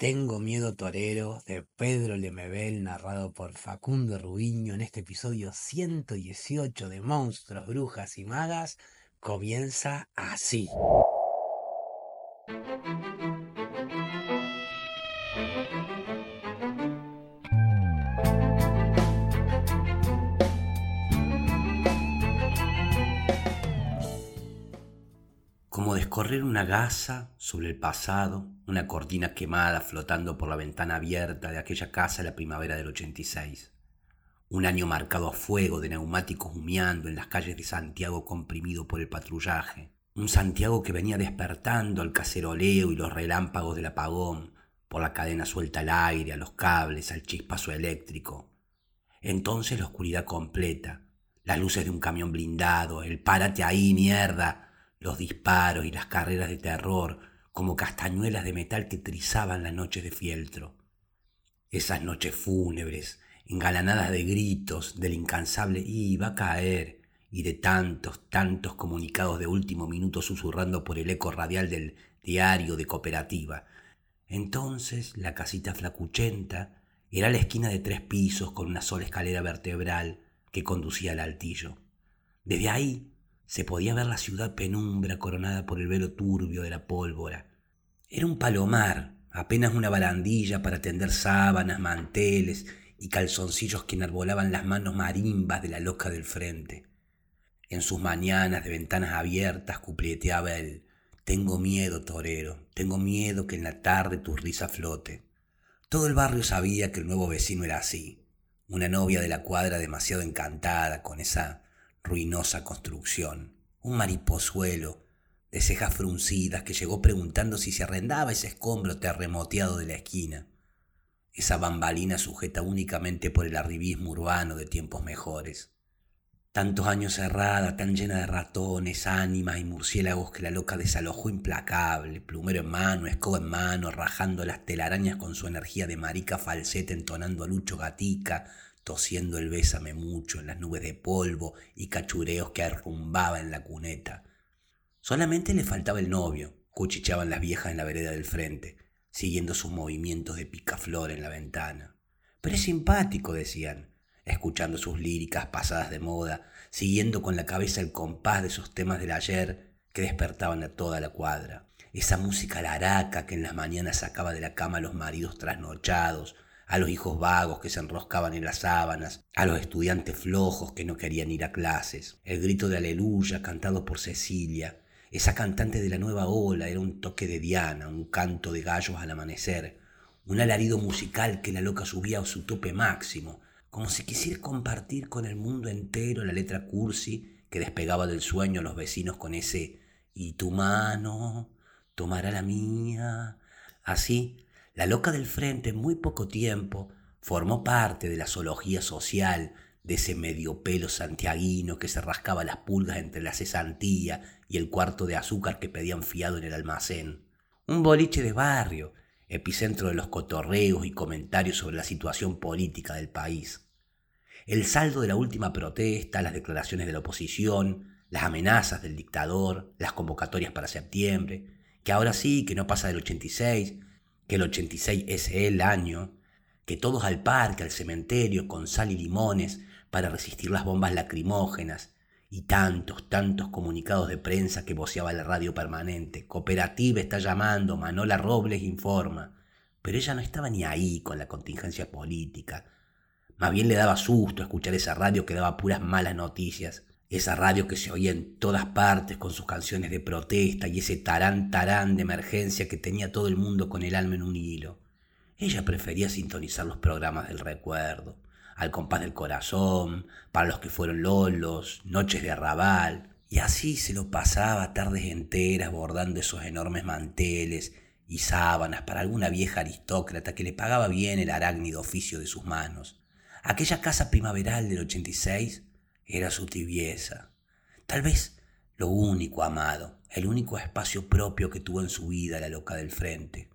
Tengo miedo torero de Pedro Lemebel, narrado por Facundo Rubiño en este episodio 118 de Monstruos, Brujas y Magas, comienza así. Una gasa sobre el pasado, una cortina quemada flotando por la ventana abierta de aquella casa en la primavera del 86. Un año marcado a fuego de neumáticos humeando en las calles de Santiago comprimido por el patrullaje. Un Santiago que venía despertando al caceroleo y los relámpagos del apagón, por la cadena suelta al aire, a los cables, al chispazo eléctrico. Entonces la oscuridad completa, las luces de un camión blindado, el párate ahí, mierda, los disparos y las carreras de terror como castañuelas de metal que trizaban las noches de fieltro. Esas noches fúnebres, engalanadas de gritos del incansable iba a caer y de tantos, tantos comunicados de último minuto susurrando por el eco radial del diario de cooperativa. Entonces la casita flacuchenta era la esquina de tres pisos con una sola escalera vertebral que conducía al altillo. Desde ahí se podía ver la ciudad penumbra coronada por el velo turbio de la pólvora. Era un palomar, apenas una barandilla para tender sábanas, manteles y calzoncillos que enarbolaban las manos marimbas de la loca del frente. En sus mañanas de ventanas abiertas cupleteaba el Tengo miedo, torero, tengo miedo que en la tarde tu risa flote. Todo el barrio sabía que el nuevo vecino era así, una novia de la cuadra demasiado encantada con esa ruinosa construcción, un mariposuelo de cejas fruncidas que llegó preguntando si se arrendaba ese escombro terremoteado de la esquina, esa bambalina sujeta únicamente por el arribismo urbano de tiempos mejores. Tantos años cerrada, tan llena de ratones, ánimas y murciélagos que la loca desalojó implacable, plumero en mano, escoba en mano, rajando las telarañas con su energía de marica falseta entonando a Lucho Gatica, tosiendo el bésame mucho en las nubes de polvo y cachureos que arrumbaba en la cuneta. Solamente le faltaba el novio, cuchicheaban las viejas en la vereda del frente, siguiendo sus movimientos de picaflor en la ventana. Pero es simpático, decían, escuchando sus líricas pasadas de moda, siguiendo con la cabeza el compás de esos temas del ayer que despertaban a toda la cuadra. Esa música laraca que en las mañanas sacaba de la cama a los maridos trasnochados, a los hijos vagos que se enroscaban en las sábanas, a los estudiantes flojos que no querían ir a clases. El grito de aleluya cantado por Cecilia, esa cantante de la nueva ola, era un toque de Diana, un canto de gallos al amanecer, un alarido musical que la loca subía a su tope máximo, como si quisiera compartir con el mundo entero la letra cursi que despegaba del sueño a los vecinos con ese y tu mano tomará la mía. Así, la loca del frente en muy poco tiempo formó parte de la zoología social de ese medio pelo santiaguino que se rascaba las pulgas entre la cesantía y el cuarto de azúcar que pedían fiado en el almacén. Un boliche de barrio, epicentro de los cotorreos y comentarios sobre la situación política del país. El saldo de la última protesta, las declaraciones de la oposición, las amenazas del dictador, las convocatorias para septiembre, que ahora sí, que no pasa del 86, que el 86 es el año, que todos al parque, al cementerio, con sal y limones, para resistir las bombas lacrimógenas, y tantos, tantos comunicados de prensa que voceaba la radio permanente. Cooperativa está llamando, Manola Robles informa. Pero ella no estaba ni ahí con la contingencia política. Más bien le daba susto escuchar esa radio que daba puras malas noticias. Esa radio que se oía en todas partes con sus canciones de protesta y ese tarán tarán de emergencia que tenía todo el mundo con el alma en un hilo. Ella prefería sintonizar los programas del recuerdo, al compás del corazón, para los que fueron lolos, noches de arrabal, y así se lo pasaba tardes enteras bordando esos enormes manteles y sábanas para alguna vieja aristócrata que le pagaba bien el arácnido oficio de sus manos. Aquella casa primaveral del 86 era su tibieza. Tal vez lo único amado, el único espacio propio que tuvo en su vida la loca del frente.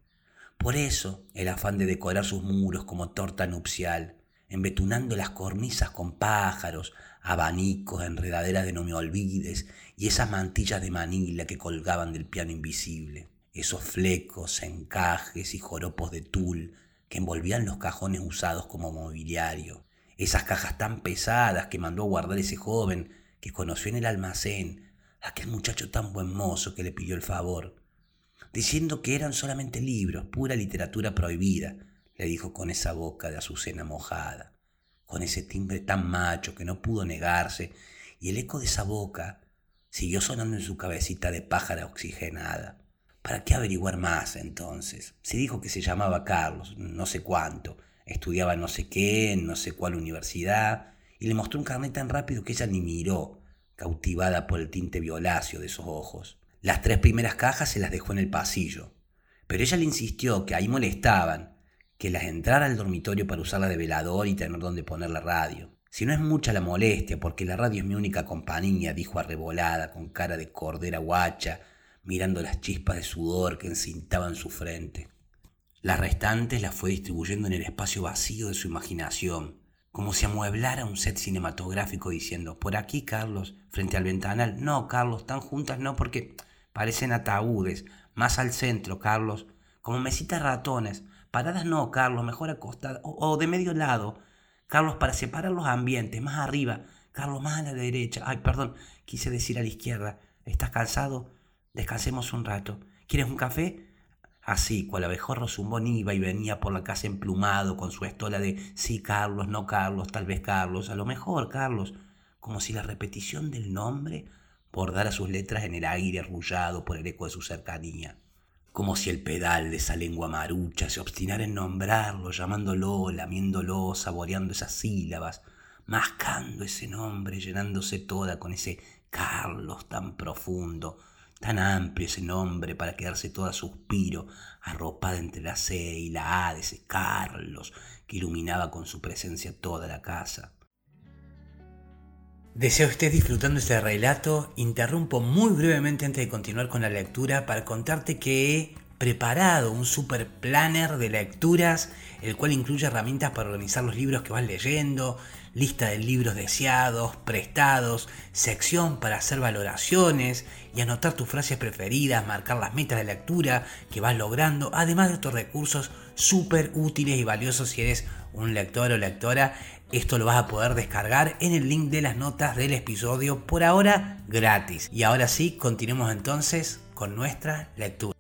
Por eso el afán de decorar sus muros como torta nupcial, embetunando las cornisas con pájaros, abanicos, enredaderas de no me olvides y esas mantillas de manila que colgaban del piano invisible. esos flecos, encajes y joropos de tul que envolvían los cajones usados como mobiliario, esas cajas tan pesadas que mandó a guardar ese joven que conoció en el almacén, aquel muchacho tan buen mozo que le pidió el favor, diciendo que eran solamente libros, pura literatura prohibida, le dijo con esa boca de azucena mojada, con ese timbre tan macho que no pudo negarse, y el eco de esa boca siguió sonando en su cabecita de pájara oxigenada. ¿Para qué averiguar más entonces? Se dijo que se llamaba Carlos, no sé cuánto, estudiaba no sé qué, en no sé cuál universidad, y le mostró un carnet tan rápido que ella ni miró, cautivada por el tinte violáceo de esos ojos. Las tres primeras cajas se las dejó en el pasillo, pero ella le insistió que ahí molestaban, que las entrara al dormitorio para usarla de velador y tener donde poner la radio. Si no es mucha la molestia, porque la radio es mi única compañía, dijo arrebolada, con cara de cordera guacha, mirando las chispas de sudor que encintaban su frente. Las restantes las fue distribuyendo en el espacio vacío de su imaginación, como si amueblara un set cinematográfico diciendo, por aquí, Carlos, frente al ventanal. No, Carlos, tan juntas no, porque parecen ataúdes. Más al centro, Carlos, como mesitas ratones. Paradas no, Carlos, mejor acostadas. O, de medio lado. Carlos, para separar los ambientes, más arriba. Carlos, más a la derecha. Ay, perdón, quise decir a la izquierda. ¿Estás cansado? Descansemos un rato. ¿Quieres un café? Así, cual abejorro zumbón iba y venía por la casa emplumado con su estola de sí, Carlos, no Carlos, tal vez Carlos, a lo mejor Carlos, como si la repetición del nombre bordara sus letras en el aire arrullado por el eco de su cercanía como si el pedal de esa lengua marucha se obstinara en nombrarlo, llamándolo, lamiéndolo, saboreando esas sílabas, mascando ese nombre, llenándose toda con ese Carlos tan profundo, tan amplio ese nombre para quedarse toda suspiro, arropada entre la C y la A de ese Carlos que iluminaba con su presencia toda la casa. Deseo estés disfrutando este relato. Interrumpo muy brevemente antes de continuar con la lectura para contarte que he preparado un super planner de lecturas, el cual incluye herramientas para organizar los libros que vas leyendo, lista de libros deseados, prestados, sección para hacer valoraciones y anotar tus frases preferidas, marcar las metas de lectura que vas logrando, además de otros recursos súper útiles y valiosos si eres un lector o lectora esto lo vas a poder descargar en el link de las notas del episodio, por ahora gratis. Y ahora sí, continuemos entonces con nuestra lectura.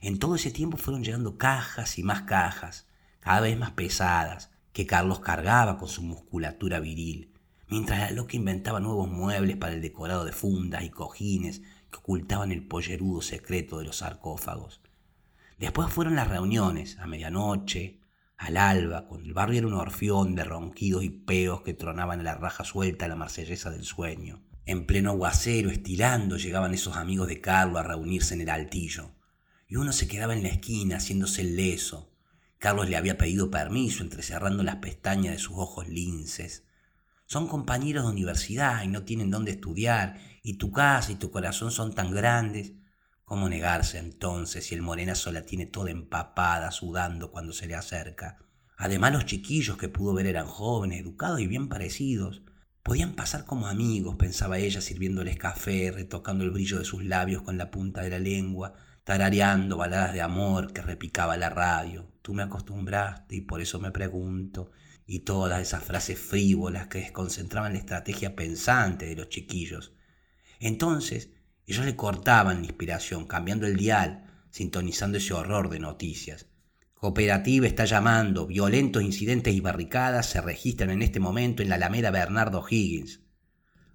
En todo ese tiempo fueron llegando cajas y más cajas, cada vez más pesadas, que Carlos cargaba con su musculatura viril, mientras la loca inventaba nuevos muebles para el decorado de fundas y cojines que ocultaban el pollerudo secreto de los sarcófagos. Después fueron las reuniones, a medianoche, al alba, cuando el barrio era un orfión de ronquidos y peos que tronaban a la raja suelta a la marsellesa del sueño. En pleno aguacero, estirando, llegaban esos amigos de Carlos a reunirse en el altillo. Y uno se quedaba en la esquina haciéndose el leso. Carlos le había pedido permiso, entrecerrando las pestañas de sus ojos linces. Son compañeros de universidad y no tienen dónde estudiar, y tu casa y tu corazón son tan grandes. ¿Cómo negarse entonces si el morenazo la tiene toda empapada, sudando cuando se le acerca? Además los chiquillos que pudo ver eran jóvenes, educados y bien parecidos. Podían pasar como amigos, pensaba ella, sirviéndoles café, retocando el brillo de sus labios con la punta de la lengua, tarareando baladas de amor que repicaba la radio. Tú me acostumbraste y por eso me pregunto. Y todas esas frases frívolas que desconcentraban la estrategia pensante de los chiquillos. Entonces, ellos le cortaban la inspiración, cambiando el dial, sintonizando ese horror de noticias. Cooperativa está llamando, violentos incidentes y barricadas se registran en este momento en la Alameda Bernardo Higgins.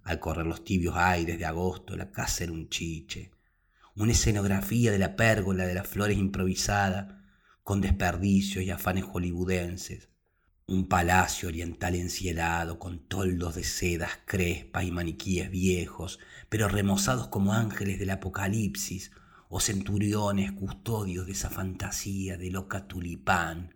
Al correr los tibios aires de agosto, la casa era un chiche, una escenografía de la pérgola de las flores improvisada, con desperdicios y afanes hollywoodenses. Un palacio oriental encielado con toldos de sedas crespas y maniquíes viejos, pero remozados como ángeles del apocalipsis o centuriones custodios de esa fantasía de loca tulipán.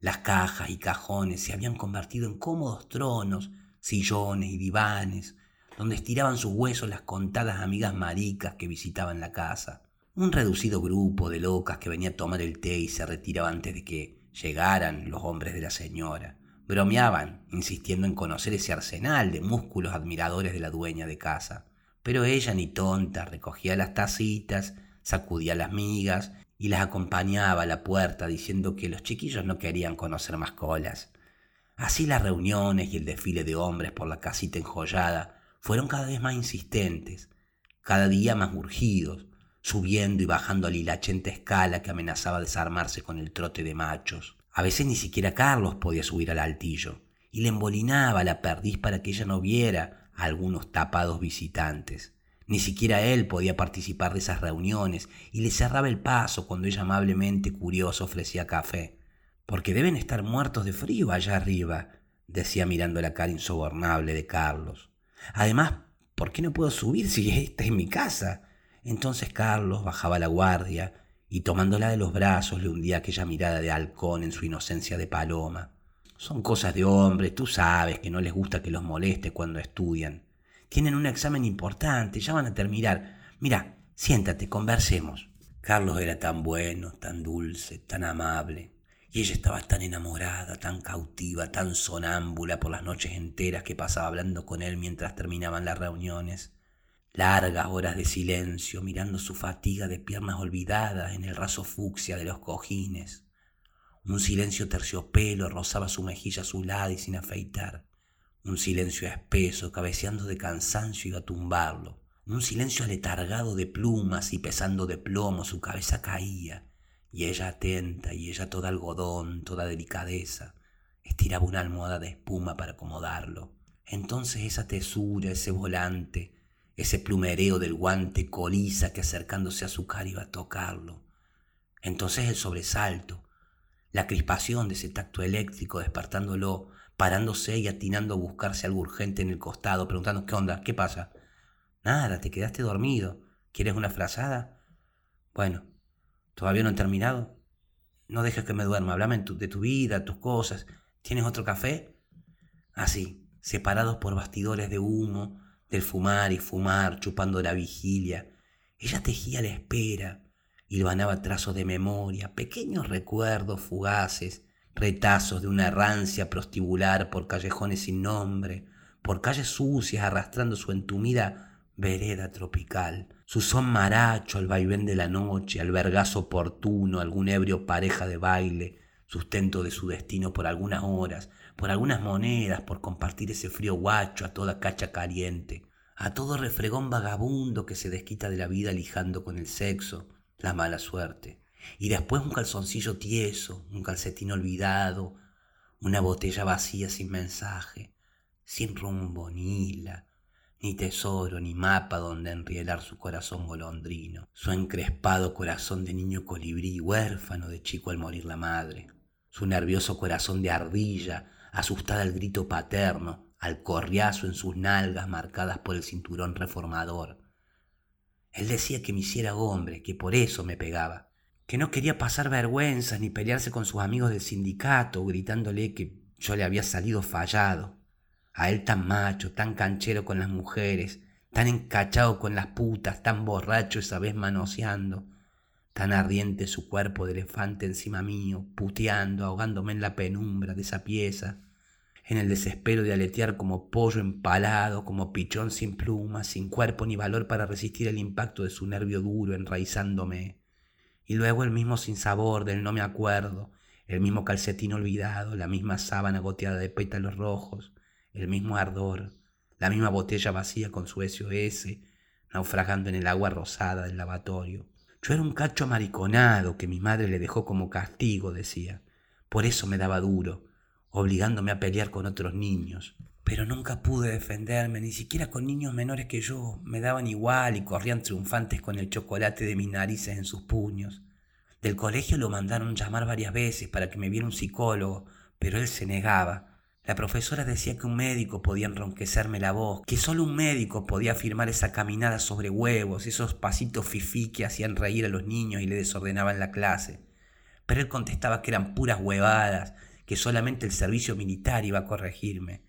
Las cajas y cajones se habían convertido en cómodos tronos, sillones y divanes, donde estiraban sus huesos las contadas amigas maricas que visitaban la casa. Un reducido grupo de locas que venía a tomar el té y se retiraba antes de que Llegaran los hombres de la señora. Bromeaban, insistiendo en conocer ese arsenal de músculos admiradores de la dueña de casa. Pero ella, ni tonta, recogía las tacitas, sacudía las migas y las acompañaba a la puerta diciendo que los chiquillos no querían conocer más colas. Así las reuniones y el desfile de hombres por la casita enjollada fueron cada vez más insistentes, cada día más urgidos, subiendo y bajando a la hilachenta escala que amenazaba desarmarse con el trote de machos. A veces ni siquiera Carlos podía subir al altillo, y le embolinaba la perdiz para que ella no viera a algunos tapados visitantes. Ni siquiera él podía participar de esas reuniones y le cerraba el paso cuando ella amablemente curioso ofrecía café. Porque deben estar muertos de frío allá arriba, decía mirando la cara insobornable de Carlos. Además, ¿por qué no puedo subir si esta es mi casa? Entonces Carlos bajaba la guardia y tomándola de los brazos le hundía aquella mirada de halcón en su inocencia de paloma. Son cosas de hombres, tú sabes que no les gusta que los moleste cuando estudian. Tienen un examen importante, ya van a terminar. Mira, siéntate, conversemos. Carlos era tan bueno, tan dulce, tan amable. Y ella estaba tan enamorada, tan cautiva, tan sonámbula por las noches enteras que pasaba hablando con él mientras terminaban las reuniones. Largas horas de silencio, mirando su fatiga de piernas olvidadas en el raso fucsia de los cojines. Un silencio terciopelo rozaba su mejilla azulada y sin afeitar. Un silencio espeso, cabeceando de cansancio iba a tumbarlo. Un silencio aletargado de plumas y pesando de plomo su cabeza caía. Y ella atenta, y ella toda algodón, toda delicadeza, estiraba una almohada de espuma para acomodarlo. Entonces esa tesura, ese volante, ese plumereo del guante coliza que acercándose a su cara iba a tocarlo. Entonces el sobresalto, la crispación de ese tacto eléctrico despertándolo parándose y atinando a buscarse algo urgente en el costado, preguntando ¿qué onda? ¿Qué pasa? Nada, te quedaste dormido. ¿Quieres una frazada? Bueno, ¿todavía no han terminado? No dejes que me duerma, hablame de tu vida, tus cosas. ¿Tienes otro café? Así, separados por bastidores de humo, del fumar y fumar, chupando la vigilia. Ella tejía la espera, hilvanaba trazos de memoria, pequeños recuerdos fugaces, retazos de una errancia prostibular por callejones sin nombre, por calles sucias arrastrando su entumida vereda tropical, su son maracho al vaivén de la noche, al vergazo oportuno, algún ebrio pareja de baile, sustento de su destino por algunas horas, por algunas monedas, por compartir ese frío guacho a toda cacha caliente, a todo refregón vagabundo que se desquita de la vida lijando con el sexo, la mala suerte. Y después un calzoncillo tieso, un calcetín olvidado, una botella vacía sin mensaje, sin rumbo, ni hila, ni tesoro, ni mapa donde enrielar su corazón golondrino, su encrespado corazón de niño colibrí, huérfano de chico al morir la madre, su nervioso corazón de ardilla, asustada al grito paterno, al corriazo en sus nalgas marcadas por el cinturón reformador. Él decía que me hiciera hombre, que por eso me pegaba, que no quería pasar vergüenza ni pelearse con sus amigos del sindicato, gritándole que yo le había salido fallado. A él tan macho, tan canchero con las mujeres, tan encachado con las putas, tan borracho esa vez manoseando, tan ardiente su cuerpo de elefante encima mío, puteando, ahogándome en la penumbra de esa pieza, en el desespero de aletear como pollo empalado, como pichón sin plumas, sin cuerpo ni valor para resistir el impacto de su nervio duro enraizándome. Y luego el mismo sinsabor del no me acuerdo, el mismo calcetín olvidado, la misma sábana goteada de pétalos rojos, el mismo ardor, la misma botella vacía con su SOS, naufragando en el agua rosada del lavatorio. Yo era un cacho amariconado que mi madre le dejó como castigo, decía. Por eso me daba duro, obligándome a pelear con otros niños. Pero nunca pude defenderme, ni siquiera con niños menores que yo. Me daban igual y corrían triunfantes con el chocolate de mis narices en sus puños. Del colegio lo mandaron llamar varias veces para que me viera un psicólogo, pero él se negaba. La profesora decía que un médico podía enronquecerme la voz, que solo un médico podía afirmar esa caminada sobre huevos, esos pasitos fifí que hacían reír a los niños y le desordenaban la clase. Pero él contestaba que eran puras huevadas, que solamente el servicio militar iba a corregirme.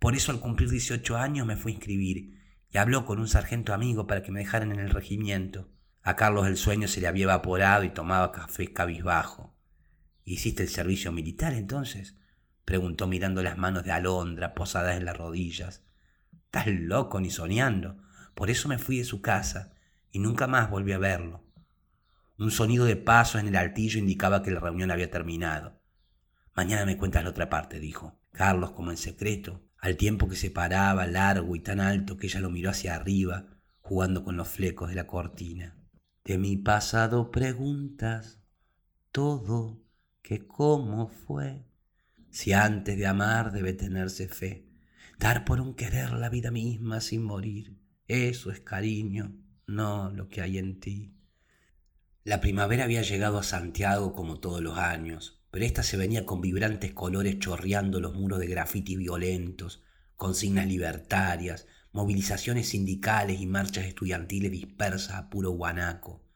Por eso al cumplir 18 años me fui a inscribir y habló con un sargento amigo para que me dejaran en el regimiento. A Carlos el sueño se le había evaporado y tomaba café cabizbajo. ¿Hiciste el servicio militar entonces? Preguntó mirando las manos de Alondra posadas en las rodillas. Estás loco ni soñando. Por eso me fui de su casa y nunca más volví a verlo. Un sonido de pasos en el altillo indicaba que la reunión había terminado. Mañana me cuentas la otra parte, dijo. Carlos, como en secreto, al tiempo que se paraba largo y tan alto que ella lo miró hacia arriba, jugando con los flecos de la cortina. De mi pasado preguntas todo, que cómo fue. Si antes de amar debe tenerse fe, dar por un querer la vida misma sin morir, eso es cariño, no lo que hay en ti. La primavera había llegado a Santiago como todos los años, pero ésta se venía con vibrantes colores chorreando los muros de grafiti violentos, consignas libertarias, movilizaciones sindicales y marchas estudiantiles dispersas a puro guanaco.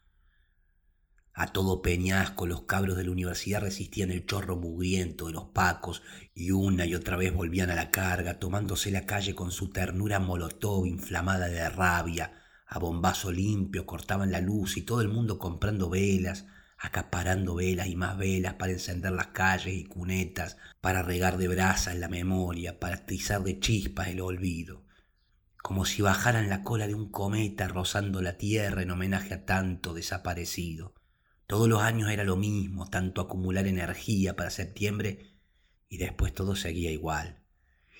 A todo peñasco los cabros de la universidad resistían el chorro mugriento de los pacos y una y otra vez volvían a la carga, tomándose la calle con su ternura molotov inflamada de rabia. A bombazo limpio cortaban la luz y todo el mundo comprando velas, acaparando velas y más velas para encender las calles y cunetas, para regar de brasa en la memoria, para atizar de chispas el olvido. Como si bajaran la cola de un cometa rozando la tierra en homenaje a tanto desaparecido. Todos los años era lo mismo, tanto acumular energía para septiembre y después todo seguía igual.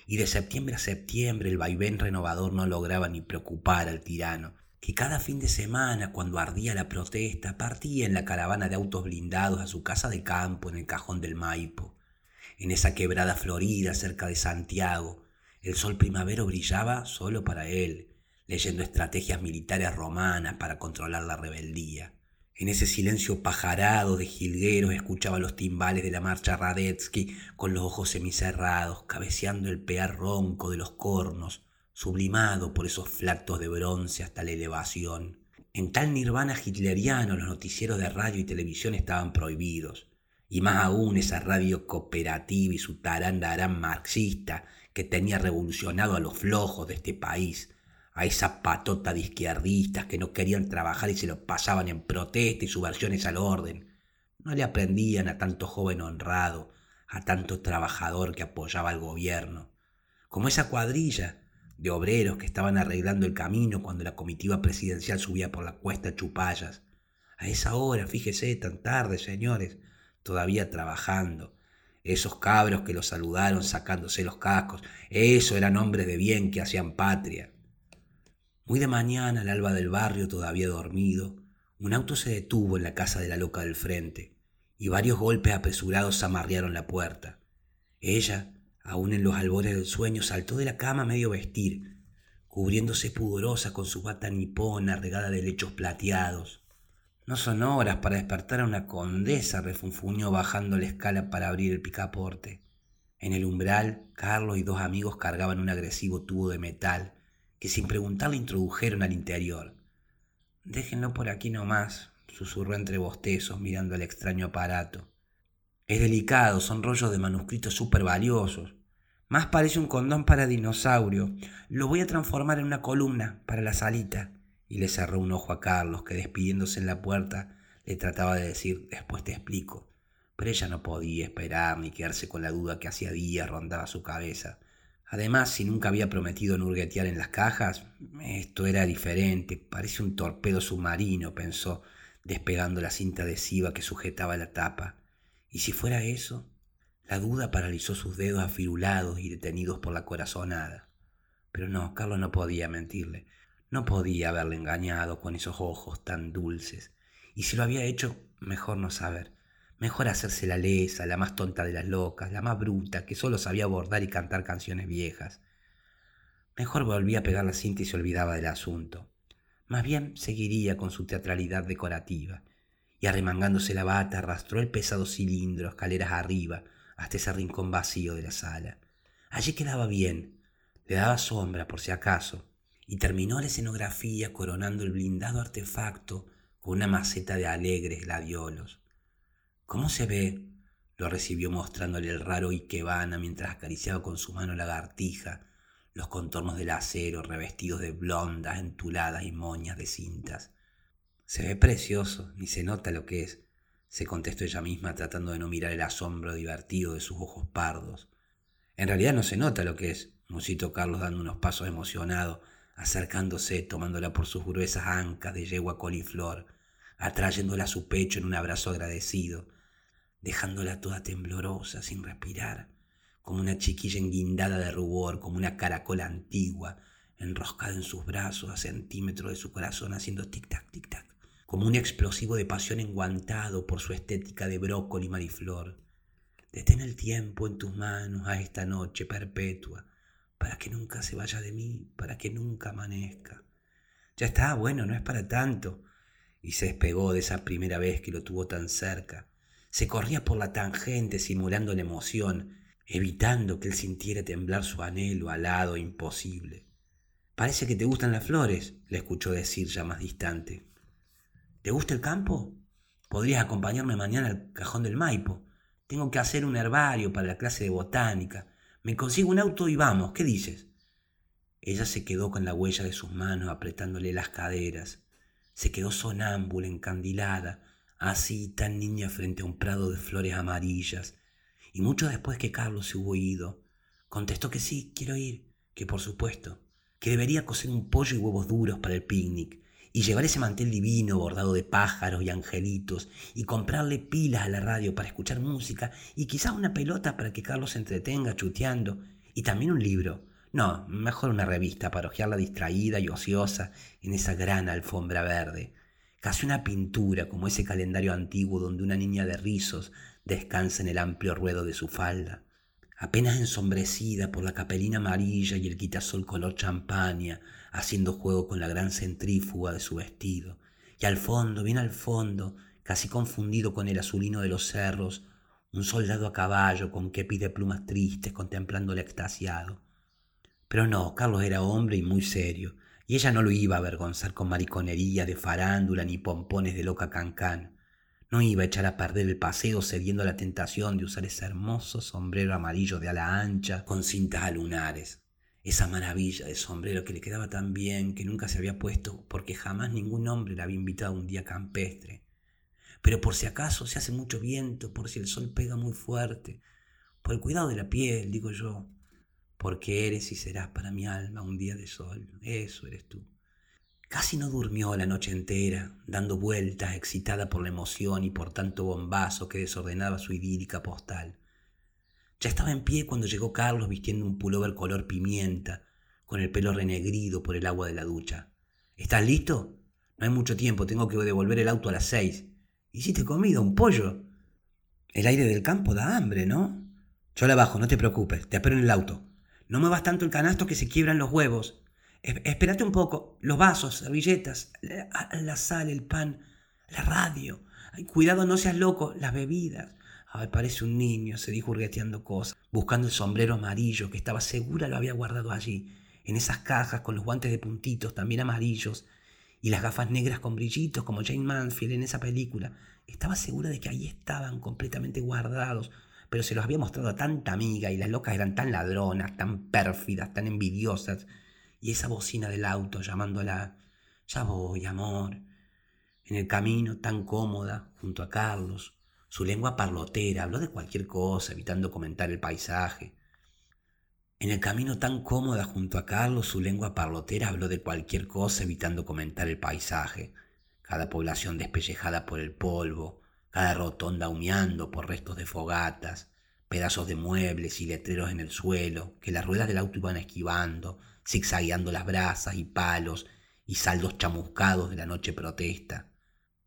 Y de septiembre a septiembre el vaivén renovador no lograba ni preocupar al tirano, que cada fin de semana, cuando ardía la protesta, partía en la caravana de autos blindados a su casa de campo en el cajón del Maipo. En esa quebrada florida cerca de Santiago, el sol primavero brillaba solo para él, leyendo estrategias militares romanas para controlar la rebeldía. En ese silencio pajarado de jilgueros escuchaba los timbales de la marcha Radetzky con los ojos semicerrados, cabeceando el pear ronco de los cornos, sublimado por esos flactos de bronce hasta la elevación. En tal nirvana hitleriano los noticieros de radio y televisión estaban prohibidos, y más aún esa radio cooperativa y su tarandarán marxista que tenía revolucionado a los flojos de este país, a esa patota de izquierdistas que no querían trabajar y se lo pasaban en protesta y subversiones al orden. No le aprendían a tanto joven honrado, a tanto trabajador que apoyaba al gobierno. Como esa cuadrilla de obreros que estaban arreglando el camino cuando la comitiva presidencial subía por la cuesta Chupayas. A esa hora, fíjese, tan tarde, señores, todavía trabajando. Esos cabros que los saludaron sacándose los cascos, eso eran hombres de bien que hacían patria. Muy de mañana, al alba del barrio todavía dormido, un auto se detuvo en la casa de la loca del frente, y varios golpes apresurados amarrearon la puerta. Ella, aún en los albores del sueño, saltó de la cama medio vestir, cubriéndose pudorosa con su bata nipona regada de lechos plateados. No son horas para despertar a una condesa, refunfuñó bajando la escala para abrir el picaporte. En el umbral, Carlos y dos amigos cargaban un agresivo tubo de metal que sin preguntar le introdujeron al interior. Déjenlo por aquí nomás, susurró entre bostezos mirando el extraño aparato. Es delicado, son rollos de manuscritos súper valiosos. Más parece un condón para dinosaurio. Lo voy a transformar en una columna para la salita. Y le cerró un ojo a Carlos, que despidiéndose en la puerta le trataba de decir después te explico. Pero ella no podía esperar ni quedarse con la duda que hacía días rondaba su cabeza. Además, si nunca había prometido nurguetear en las cajas, esto era diferente, parece un torpedo submarino, pensó, despegando la cinta adhesiva que sujetaba la tapa. ¿Y si fuera eso? La duda paralizó sus dedos afirulados y detenidos por la corazonada. Pero no, Carlos no podía mentirle, no podía haberle engañado con esos ojos tan dulces. Y si lo había hecho, mejor no saber. Mejor hacerse la lesa, la más tonta de las locas, la más bruta, que solo sabía bordar y cantar canciones viejas. Mejor volvía a pegar la cinta y se olvidaba del asunto. Más bien seguiría con su teatralidad decorativa, y arremangándose la bata arrastró el pesado cilindro escaleras arriba hasta ese rincón vacío de la sala. Allí quedaba bien, le daba sombra por si acaso, y terminó la escenografía coronando el blindado artefacto con una maceta de alegres gladiolos. ¿Cómo se ve? lo recibió mostrándole el raro Ikebana mientras acariciaba con su mano lagartija los contornos del acero revestidos de blondas, entuladas y moñas de cintas. Se ve precioso, ni se nota lo que es, se contestó ella misma tratando de no mirar el asombro divertido de sus ojos pardos. En realidad no se nota lo que es, musitó Carlos dando unos pasos emocionado, acercándose, tomándola por sus gruesas ancas de yegua coliflor, atrayéndola a su pecho en un abrazo agradecido, dejándola toda temblorosa, sin respirar, como una chiquilla enguindada de rubor, como una caracola antigua, enroscada en sus brazos a centímetros de su corazón, haciendo tic-tac, tic-tac, como un explosivo de pasión enguantado por su estética de brócoli mariflor. Detén el tiempo en tus manos a esta noche perpetua, para que nunca se vaya de mí, para que nunca amanezca. Ya está, bueno, no es para tanto. Y se despegó de esa primera vez que lo tuvo tan cerca. Se corría por la tangente simulando la emoción, evitando que él sintiera temblar su anhelo alado e imposible. Parece que te gustan las flores, le escuchó decir ya más distante. ¿Te gusta el campo? Podrías acompañarme mañana al cajón del Maipo. Tengo que hacer un herbario para la clase de botánica. Me consigo un auto y vamos, ¿qué dices? Ella se quedó con la huella de sus manos apretándole las caderas. Se quedó sonámbula, encandilada, así tan niña frente a un prado de flores amarillas. Y mucho después que Carlos se hubo ido, contestó que sí, quiero ir, que por supuesto que debería cocer un pollo y huevos duros para el picnic, y llevar ese mantel divino bordado de pájaros y angelitos, y comprarle pilas a la radio para escuchar música, y quizás una pelota para que Carlos se entretenga chuteando, y también un libro. No, mejor una revista para ojearla distraída y ociosa en esa gran alfombra verde. Casi una pintura como ese calendario antiguo donde una niña de rizos descansa en el amplio ruedo de su falda apenas ensombrecida por la capelina amarilla y el quitasol color champaña, haciendo juego con la gran centrífuga de su vestido. Y al fondo, bien al fondo, casi confundido con el azulino de los cerros, un soldado a caballo con kepi de plumas tristes contemplándole extasiado. Pero no, Carlos era hombre y muy serio, ella no lo iba a avergonzar con mariconería de farándula ni pompones de loca cancán. No iba a echar a perder el paseo cediendo a la tentación de usar ese hermoso sombrero amarillo de ala ancha con cintas a lunares. Esa maravilla de sombrero que le quedaba tan bien que nunca se había puesto porque jamás ningún hombre le había invitado a un día campestre. Pero por si acaso se hace mucho viento, por si el sol pega muy fuerte, por el cuidado de la piel, digo yo, porque eres y serás para mi alma un día de sol, eso eres tú. Casi no durmió la noche entera, dando vueltas, excitada por la emoción y por tanto bombazo que desordenaba su idílica postal. Ya estaba en pie cuando llegó Carlos vistiendo un pullover color pimienta, con el pelo renegrido por el agua de la ducha. ¿Estás listo? No hay mucho tiempo, tengo que devolver el auto a las seis. ¿Hiciste comida, un pollo? El aire del campo da hambre, ¿no? Yo la bajo, no te preocupes, te espero en el auto. No muevas tanto el canasto que se quiebran los huevos. Espérate un poco, los vasos, servilletas, la, sal, el pan, la radio. Ay, cuidado, no seas loco, las bebidas. Ay, parece un niño, se dijo hurgueteando cosas, buscando el sombrero amarillo que estaba segura lo había guardado allí, en esas cajas con los guantes de puntitos también amarillos y las gafas negras con brillitos como Jane Mansfield en esa película. Estaba segura de que ahí estaban completamente guardados, pero se los había mostrado a tanta amiga y las locas eran tan ladronas, tan pérfidas, tan envidiosas y esa bocina del auto llamándola, ya voy, amor, en el camino tan cómoda junto a Carlos, su lengua parlotera, habló de cualquier cosa, evitando comentar el paisaje. En el camino tan cómoda junto a Carlos, su lengua parlotera habló de cualquier cosa, evitando comentar el paisaje. Cada población despellejada por el polvo, cada rotonda humeando por restos de fogatas, pedazos de muebles y letreros en el suelo, que las ruedas del auto iban esquivando, zigzagueando las brasas y palos y saldos chamuscados de la noche protesta.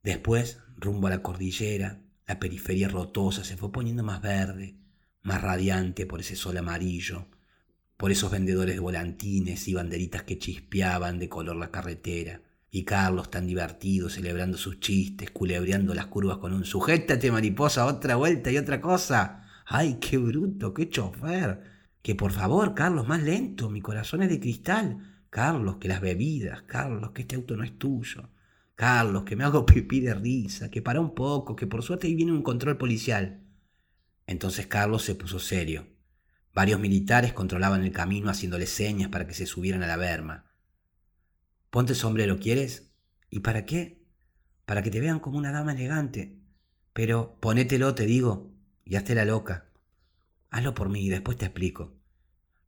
Después, rumbo a la cordillera, la periferia rotosa se fue poniendo más verde, más radiante por ese sol amarillo, por esos vendedores de volantines y banderitas que chispeaban de color la carretera, y Carlos tan divertido celebrando sus chistes, culebreando las curvas con un sujétate mariposa, otra vuelta y otra cosa. ¡Ay, qué bruto, qué chofer! Que por favor, Carlos, más lento, mi corazón es de cristal. Carlos, que las bebidas, Carlos, que este auto no es tuyo. Carlos, que me hago pipí de risa, que para un poco, que por suerte ahí viene un control policial. Entonces Carlos se puso serio. Varios militares controlaban el camino haciéndole señas para que se subieran a la berma. Ponte sombrero, ¿quieres? ¿Y para qué? Para que te vean como una dama elegante. Pero ponételo, te digo, y hazte la loca. Hazlo por mí y después te explico.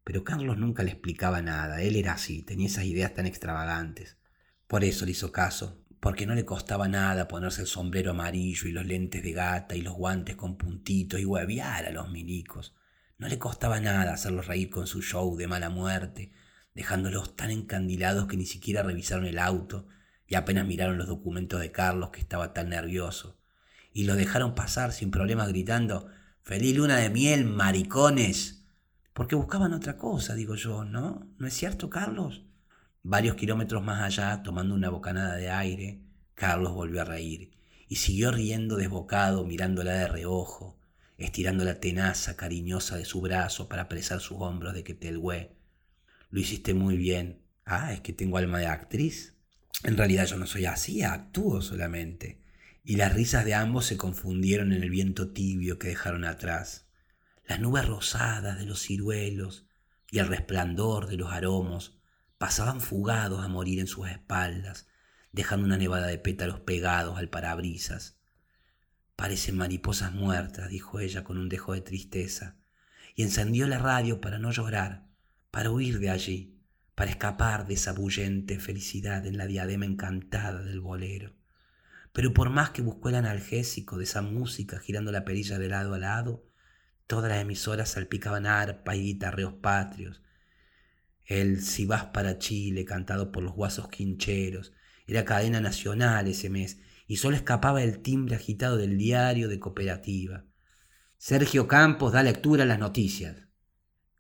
Pero Carlos nunca le explicaba nada, él era así, tenía esas ideas tan extravagantes. Por eso le hizo caso, porque no le costaba nada ponerse el sombrero amarillo y los lentes de gata y los guantes con puntitos y hueviar a los milicos. No le costaba nada hacerlos reír con su show de mala muerte, dejándolos tan encandilados que ni siquiera revisaron el auto y apenas miraron los documentos de Carlos que estaba tan nervioso. Y lo dejaron pasar sin problema gritando Feliz luna de miel, maricones. Porque buscaban otra cosa, digo yo, ¿no? ¿No es cierto, Carlos? Varios kilómetros más allá, tomando una bocanada de aire, Carlos volvió a reír y siguió riendo desbocado, mirándola de reojo, estirando la tenaza cariñosa de su brazo para apresar sus hombros de que telgüé. Lo hiciste muy bien. Ah, es que tengo alma de actriz. En realidad yo no soy así, actúo solamente y las risas de ambos se confundieron en el viento tibio que dejaron atrás. Las nubes rosadas de los ciruelos y el resplandor de los aromos pasaban fugados a morir en sus espaldas, dejando una nevada de pétalos pegados al parabrisas. Parecen mariposas muertas, dijo ella con un dejo de tristeza, y encendió la radio para no llorar, para huir de allí, para escapar de esa bullente felicidad en la diadema encantada del bolero. Pero por más que buscó el analgésico de esa música girando la perilla de lado a lado, todas las emisoras salpicaban arpa y guitarreos patrios. El Si vas para Chile, cantado por los guasos quincheros, era cadena nacional ese mes y solo escapaba el timbre agitado del diario de cooperativa. Sergio Campos da lectura a las noticias.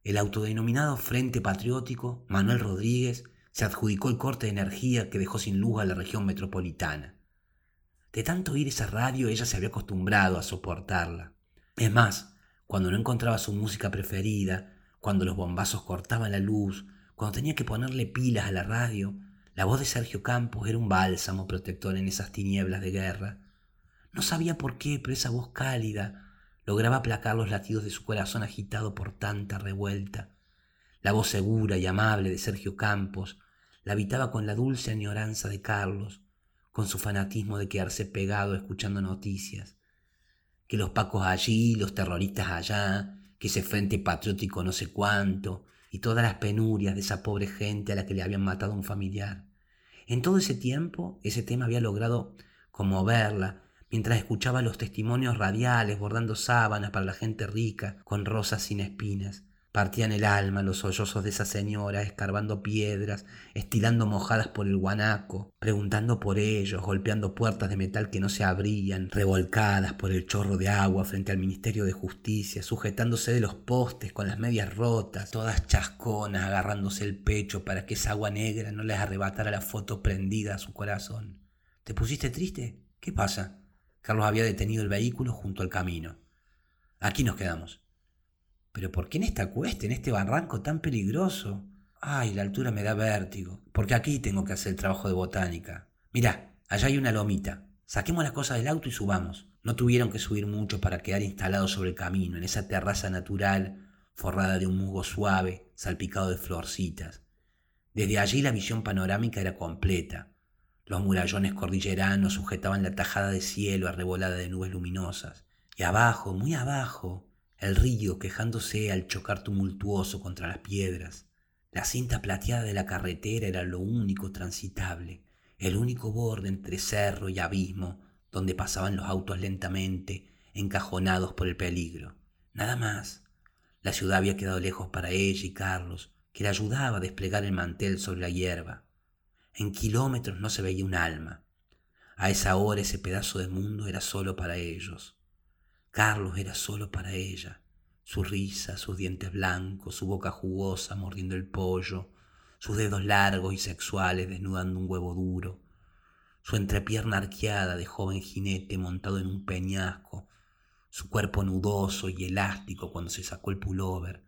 El autodenominado Frente Patriótico, Manuel Rodríguez, se adjudicó el corte de energía que dejó sin luz a la región metropolitana. De tanto oír esa radio ella se había acostumbrado a soportarla. Es más, cuando no encontraba su música preferida, cuando los bombazos cortaban la luz, cuando tenía que ponerle pilas a la radio, la voz de Sergio Campos era un bálsamo protector en esas tinieblas de guerra. No sabía por qué, pero esa voz cálida lograba aplacar los latidos de su corazón agitado por tanta revuelta. La voz segura y amable de Sergio Campos la habitaba con la dulce añoranza de Carlos, con su fanatismo de quedarse pegado escuchando noticias. Que los pacos allí, los terroristas allá, que ese frente patriótico no sé cuánto, y todas las penurias de esa pobre gente a la que le habían matado un familiar. En todo ese tiempo, ese tema había logrado conmoverla, mientras escuchaba los testimonios radiales bordando sábanas para la gente rica, con rosas sin espinas, Partían el alma los sollozos de esa señora, escarbando piedras, estirando mojadas por el guanaco, preguntando por ellos, golpeando puertas de metal que no se abrían, revolcadas por el chorro de agua frente al Ministerio de Justicia, sujetándose de los postes con las medias rotas, todas chasconas, agarrándose el pecho para que esa agua negra no les arrebatara la foto prendida a su corazón. ¿Te pusiste triste? ¿Qué pasa? Carlos había detenido el vehículo junto al camino. Aquí nos quedamos. Pero ¿por qué en esta cuesta, en este barranco tan peligroso? Ay, la altura me da vértigo, porque aquí tengo que hacer el trabajo de botánica. Mirá, allá hay una lomita. Saquemos las cosas del auto y subamos. No tuvieron que subir mucho para quedar instalados sobre el camino, en esa terraza natural, forrada de un musgo suave, salpicado de florcitas. Desde allí la visión panorámica era completa. Los murallones cordilleranos sujetaban la tajada de cielo arrebolada de nubes luminosas. Y abajo, muy abajo, el río quejándose al chocar tumultuoso contra las piedras. La cinta plateada de la carretera era lo único transitable, el único borde entre cerro y abismo donde pasaban los autos lentamente, encajonados por el peligro. Nada más. La ciudad había quedado lejos para ella y Carlos, que le ayudaba a desplegar el mantel sobre la hierba. En kilómetros no se veía un alma. A esa hora ese pedazo de mundo era solo para ellos. Carlos era solo para ella. Su risa, sus dientes blancos, su boca jugosa mordiendo el pollo, sus dedos largos y sexuales desnudando un huevo duro, su entrepierna arqueada de joven jinete montado en un peñasco, su cuerpo nudoso y elástico cuando se sacó el pullover,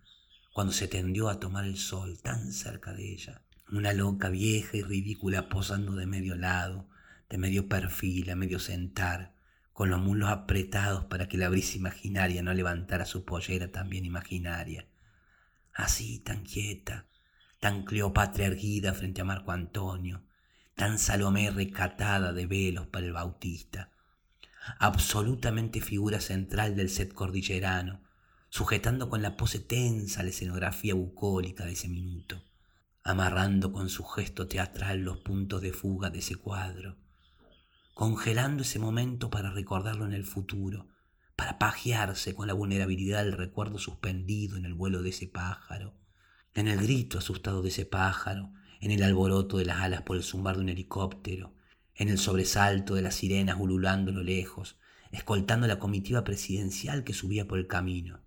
cuando se tendió a tomar el sol tan cerca de ella, una loca vieja y ridícula posando de medio lado, de medio perfil, a medio sentar, con los muslos apretados para que la brisa imaginaria no levantara su pollera también imaginaria. Así, tan quieta, tan Cleopatra erguida frente a Marco Antonio, tan Salomé recatada de velos para el Bautista, absolutamente figura central del set cordillerano, sujetando con la pose tensa la escenografía bucólica de ese minuto, amarrando con su gesto teatral los puntos de fuga de ese cuadro, congelando ese momento para recordarlo en el futuro, para pajearse con la vulnerabilidad del recuerdo suspendido en el vuelo de ese pájaro, en el grito asustado de ese pájaro, en el alboroto de las alas por el zumbar de un helicóptero, en el sobresalto de las sirenas ululando a lo lejos, escoltando la comitiva presidencial que subía por el camino.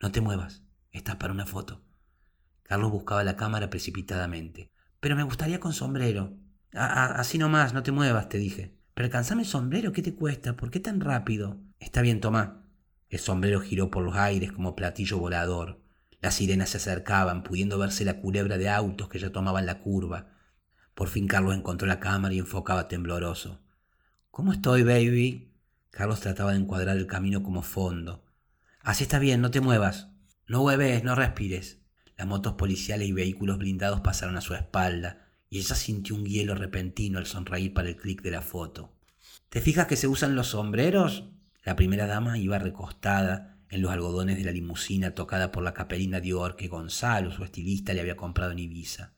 No te muevas, estás para una foto. Carlos buscaba la cámara precipitadamente. Pero me gustaría con sombrero. así nomás, no te muevas, te dije. Pero alcanzame el sombrero, ¿qué te cuesta? ¿Por qué tan rápido? Está bien, toma. El sombrero giró por los aires como platillo volador. Las sirenas se acercaban, pudiendo verse la culebra de autos que ya tomaban la curva. Por fin Carlos encontró la cámara y enfocaba tembloroso. ¿Cómo estoy, baby? Carlos trataba de encuadrar el camino como fondo. Así está bien, no te muevas. No hueves, no respires. Las motos policiales y vehículos blindados pasaron a su espalda, y ella sintió un hielo repentino al sonreír para el clic de la foto. ¿Te fijas que se usan los sombreros? La primera dama iba recostada en los algodones de la limusina tocada por la capelina Dior que Gonzalo, su estilista, le había comprado en Ibiza.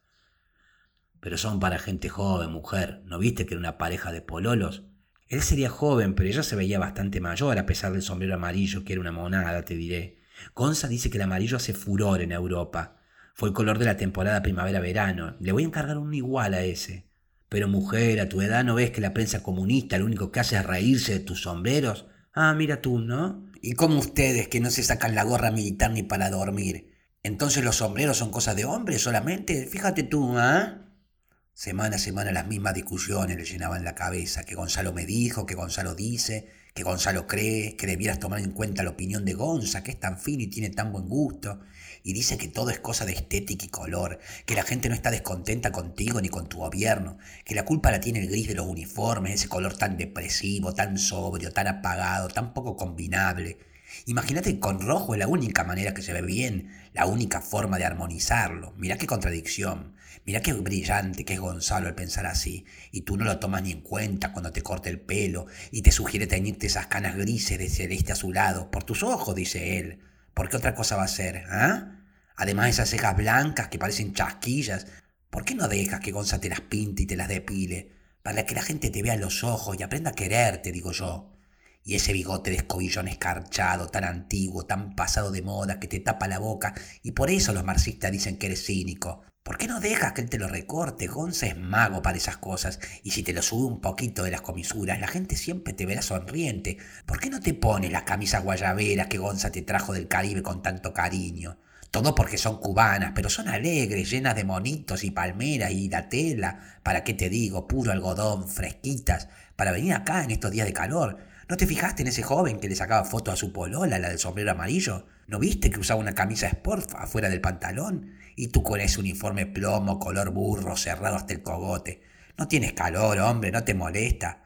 Pero son para gente joven, mujer. ¿No viste que era una pareja de pololos? Él sería joven, pero ella se veía bastante mayor, a pesar del sombrero amarillo, que era una monada, te diré. Gonza dice que el amarillo hace furor en Europa. Fue el color de la temporada primavera-verano. Le voy a encargar un igual a ese. Pero mujer, a tu edad no ves que la prensa comunista lo único que hace es reírse de tus sombreros. Ah, mira tú, ¿no? Y como ustedes que no se sacan la gorra militar ni para dormir. Entonces los sombreros son cosas de hombres solamente. Fíjate tú, ¿ah? Semana a semana las mismas discusiones le llenaban la cabeza, que Gonzalo me dijo, que Gonzalo dice, que Gonzalo cree, que debieras tomar en cuenta la opinión de Gonza, que es tan fino y tiene tan buen gusto, y dice que todo es cosa de estética y color, que la gente no está descontenta contigo ni con tu gobierno, que la culpa la tiene el gris de los uniformes, ese color tan depresivo, tan sobrio, tan apagado, tan poco combinable. Imagínate que con rojo es la única manera que se ve bien, la única forma de armonizarlo. Mirá qué contradicción. Mirá qué brillante que es Gonzalo al pensar así, y tú no lo tomas ni en cuenta cuando te corta el pelo y te sugiere teñirte esas canas grises de celeste azulado, por tus ojos, dice él. ¿Por qué otra cosa va a ser? ¿Ah? Además esas cejas blancas que parecen chasquillas, ¿por qué no dejas que Gonza te las pinte y te las depile? Para que la gente te vea los ojos y aprenda a quererte, digo yo. Y ese bigote de escobillón escarchado, tan antiguo, tan pasado de moda, que te tapa la boca, y por eso los marxistas dicen que eres cínico. ¿Por qué no dejas que él te lo recorte? Gonza es mago para esas cosas, y si te lo sube un poquito de las comisuras, la gente siempre te verá sonriente. ¿Por qué no te pones la camisa guayabera que Gonza te trajo del Caribe con tanto cariño? Todo porque son cubanas, pero son alegres, llenas de monitos y palmeras y la tela, para qué te digo, puro algodón, fresquitas, para venir acá en estos días de calor. ¿No te fijaste en ese joven que le sacaba foto a su polola, la del sombrero amarillo? ¿No viste que usaba una camisa sport afuera del pantalón? Y tú con ese uniforme plomo, color burro, cerrado hasta el cogote. No tienes calor, hombre, no te molesta.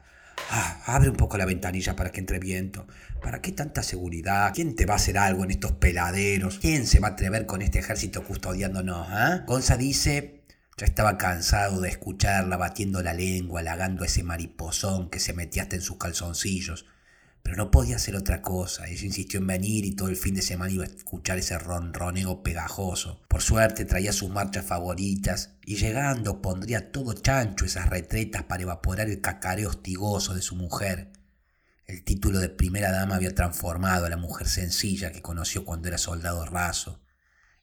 Ah, abre un poco la ventanilla para que entre viento. ¿Para qué tanta seguridad? ¿Quién te va a hacer algo en estos peladeros? ¿Quién se va a atrever con este ejército custodiándonos? ¿ah? Gonza dice ya estaba cansado de escucharla batiendo la lengua, halagando ese mariposón que se metía hasta en sus calzoncillos. Pero no podía hacer otra cosa. Ella insistió en venir y todo el fin de semana iba a escuchar ese ronroneo pegajoso. Por suerte traía sus marchas favoritas y llegando pondría todo chancho esas retretas para evaporar el cacareo hostigoso de su mujer. El título de primera dama había transformado a la mujer sencilla que conoció cuando era soldado raso.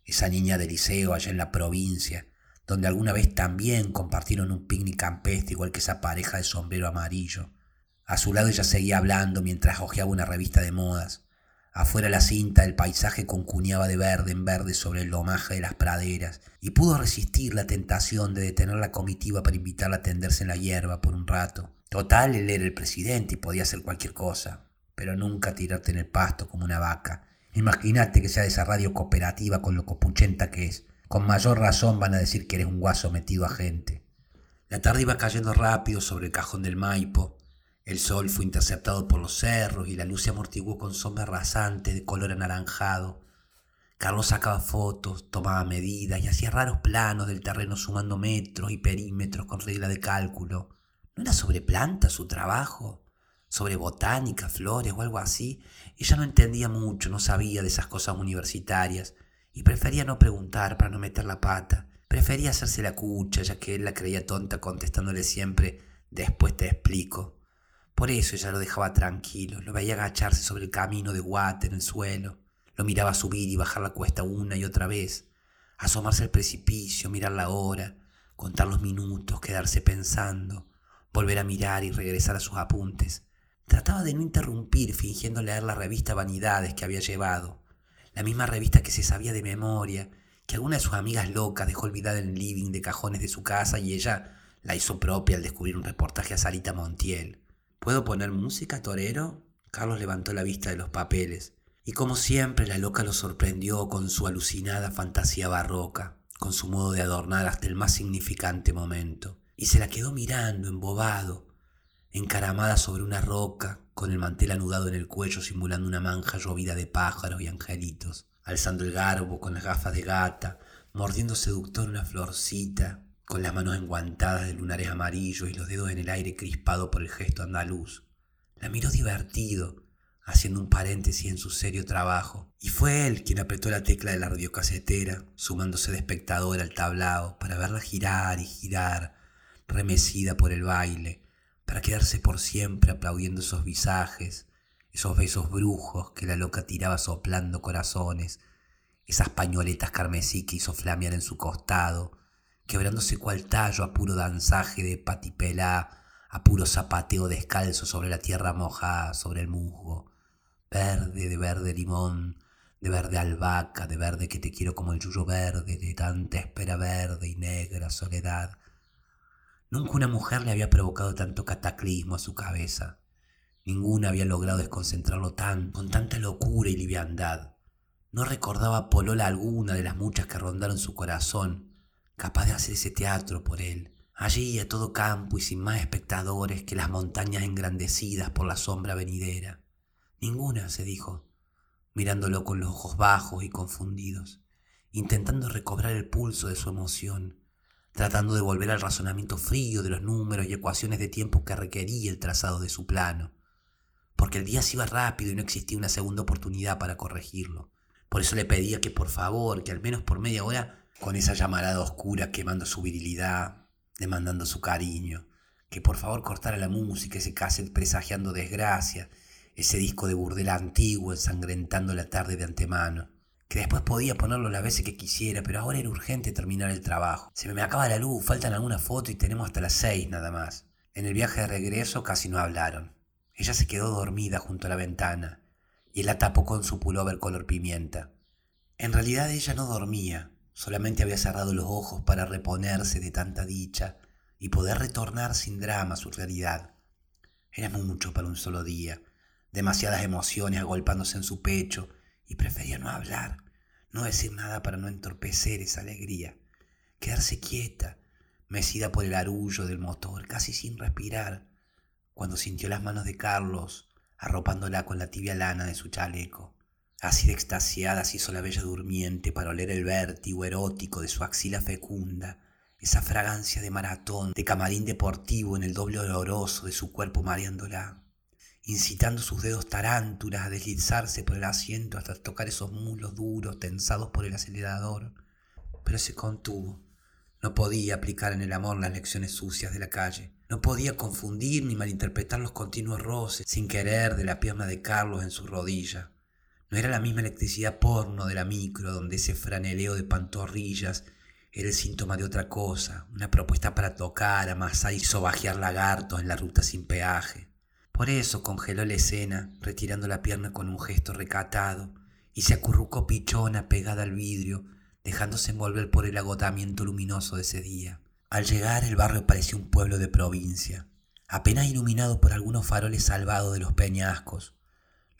Esa niña de liceo allá en la provincia, donde alguna vez también compartieron un picnic campestre igual que esa pareja de sombrero amarillo. A su lado ella seguía hablando mientras hojeaba una revista de modas. Afuera la cinta el paisaje concuñaba de verde en verde sobre el lomaje de las praderas, y pudo resistir la tentación de detener la comitiva para invitarla a tenderse en la hierba por un rato. Total, él era el presidente y podía hacer cualquier cosa, pero nunca tirarte en el pasto como una vaca. Imagínate que sea de esa radio cooperativa con lo copuchenta que es. Con mayor razón van a decir que eres un guaso metido a gente. La tarde iba cayendo rápido sobre el cajón del Maipo, el sol fue interceptado por los cerros y la luz se amortiguó con sombra rasante de color anaranjado. Carlos sacaba fotos, tomaba medidas y hacía raros planos del terreno sumando metros y perímetros con regla de cálculo. ¿No era sobre plantas su trabajo? ¿Sobre botánica, flores o algo así? Ella no entendía mucho, no sabía de esas cosas universitarias y prefería no preguntar para no meter la pata. Prefería hacerse la cucha, ya que él la creía tonta contestándole siempre después te explico. Por eso ella lo dejaba tranquilo, lo veía agacharse sobre el camino de guate en el suelo, lo miraba subir y bajar la cuesta una y otra vez, asomarse al precipicio, mirar la hora, contar los minutos, quedarse pensando, volver a mirar y regresar a sus apuntes. Trataba de no interrumpir, fingiendo leer la revista Vanidades que había llevado, la misma revista que se sabía de memoria, que alguna de sus amigas locas dejó olvidada en el living de cajones de su casa y ella la hizo propia al descubrir un reportaje a Sarita Montiel. ¿Puedo poner música, torero? Carlos levantó la vista de los papeles, y como siempre la loca lo sorprendió con su alucinada fantasía barroca, con su modo de adornar hasta el más significante momento, y se la quedó mirando, embobado, encaramada sobre una roca, con el mantel anudado en el cuello simulando una manja llovida de pájaros y angelitos, alzando el garbo con las gafas de gata, mordiendo seductor una florcita, con las manos enguantadas de lunares amarillos y los dedos en el aire crispado por el gesto andaluz. La miró divertido, haciendo un paréntesis en su serio trabajo, y fue él quien apretó la tecla de la radiocasetera, sumándose de espectador al tablao para verla girar y girar, remecida por el baile, para quedarse por siempre aplaudiendo esos visajes, esos besos brujos que la loca tiraba soplando corazones, esas pañoletas carmesí que hizo flamear en su costado, quebrándose cual tallo a puro danzaje de patipelá, a puro zapateo descalzo sobre la tierra mojada, sobre el musgo, verde de verde limón, de verde albahaca, de verde que te quiero como el yuyo verde, de tanta espera verde y negra soledad. Nunca una mujer le había provocado tanto cataclismo a su cabeza. Ninguna había logrado desconcentrarlo tan, con tanta locura y liviandad. No recordaba polola alguna de las muchas que rondaron su corazón, capaz de hacer ese teatro por él, allí a todo campo y sin más espectadores que las montañas engrandecidas por la sombra venidera. Ninguna, se dijo, mirándolo con los ojos bajos y confundidos, intentando recobrar el pulso de su emoción, tratando de volver al razonamiento frío de los números y ecuaciones de tiempo que requería el trazado de su plano, porque el día se iba rápido y no existía una segunda oportunidad para corregirlo. Por eso le pedía que por favor, que al menos por media hora, con esa llamarada oscura quemando su virilidad, demandando su cariño, que por favor cortara la música, ese cassette presagiando desgracia, ese disco de burdel antiguo ensangrentando la tarde de antemano, que después podía ponerlo las veces que quisiera, pero ahora era urgente terminar el trabajo. Se me acaba la luz, faltan algunas fotos y tenemos hasta las seis nada más. En el viaje de regreso casi no hablaron. Ella se quedó dormida junto a la ventana y él la tapó con su pullover color pimienta. En realidad ella no dormía, solamente había cerrado los ojos para reponerse de tanta dicha y poder retornar sin drama a su realidad. Era mucho para un solo día, demasiadas emociones agolpándose en su pecho y prefería no hablar, no decir nada para no entorpecer esa alegría, quedarse quieta, mecida por el arullo del motor, casi sin respirar, cuando sintió las manos de Carlos arropándola con la tibia lana de su chaleco. Así de extasiada se hizo la bella durmiente para oler el vértigo erótico de su axila fecunda, esa fragancia de maratón, de camarín deportivo en el doble oloroso de su cuerpo mareándola incitando sus dedos tarántulas a deslizarse por el asiento hasta tocar esos muslos duros tensados por el acelerador. Pero se contuvo. No podía aplicar en el amor las lecciones sucias de la calle. No podía confundir ni malinterpretar los continuos roces sin querer de la pierna de Carlos en su rodilla. No era la misma electricidad porno de la micro, donde ese franeleo de pantorrillas era el síntoma de otra cosa, una propuesta para tocar, amasar y sobajear lagartos en la ruta sin peaje. Por eso congeló la escena, retirando la pierna con un gesto recatado, y se acurrucó pichona pegada al vidrio, dejándose envolver por el agotamiento luminoso de ese día. Al llegar el barrio parecía un pueblo de provincia, apenas iluminado por algunos faroles salvados de los peñascos.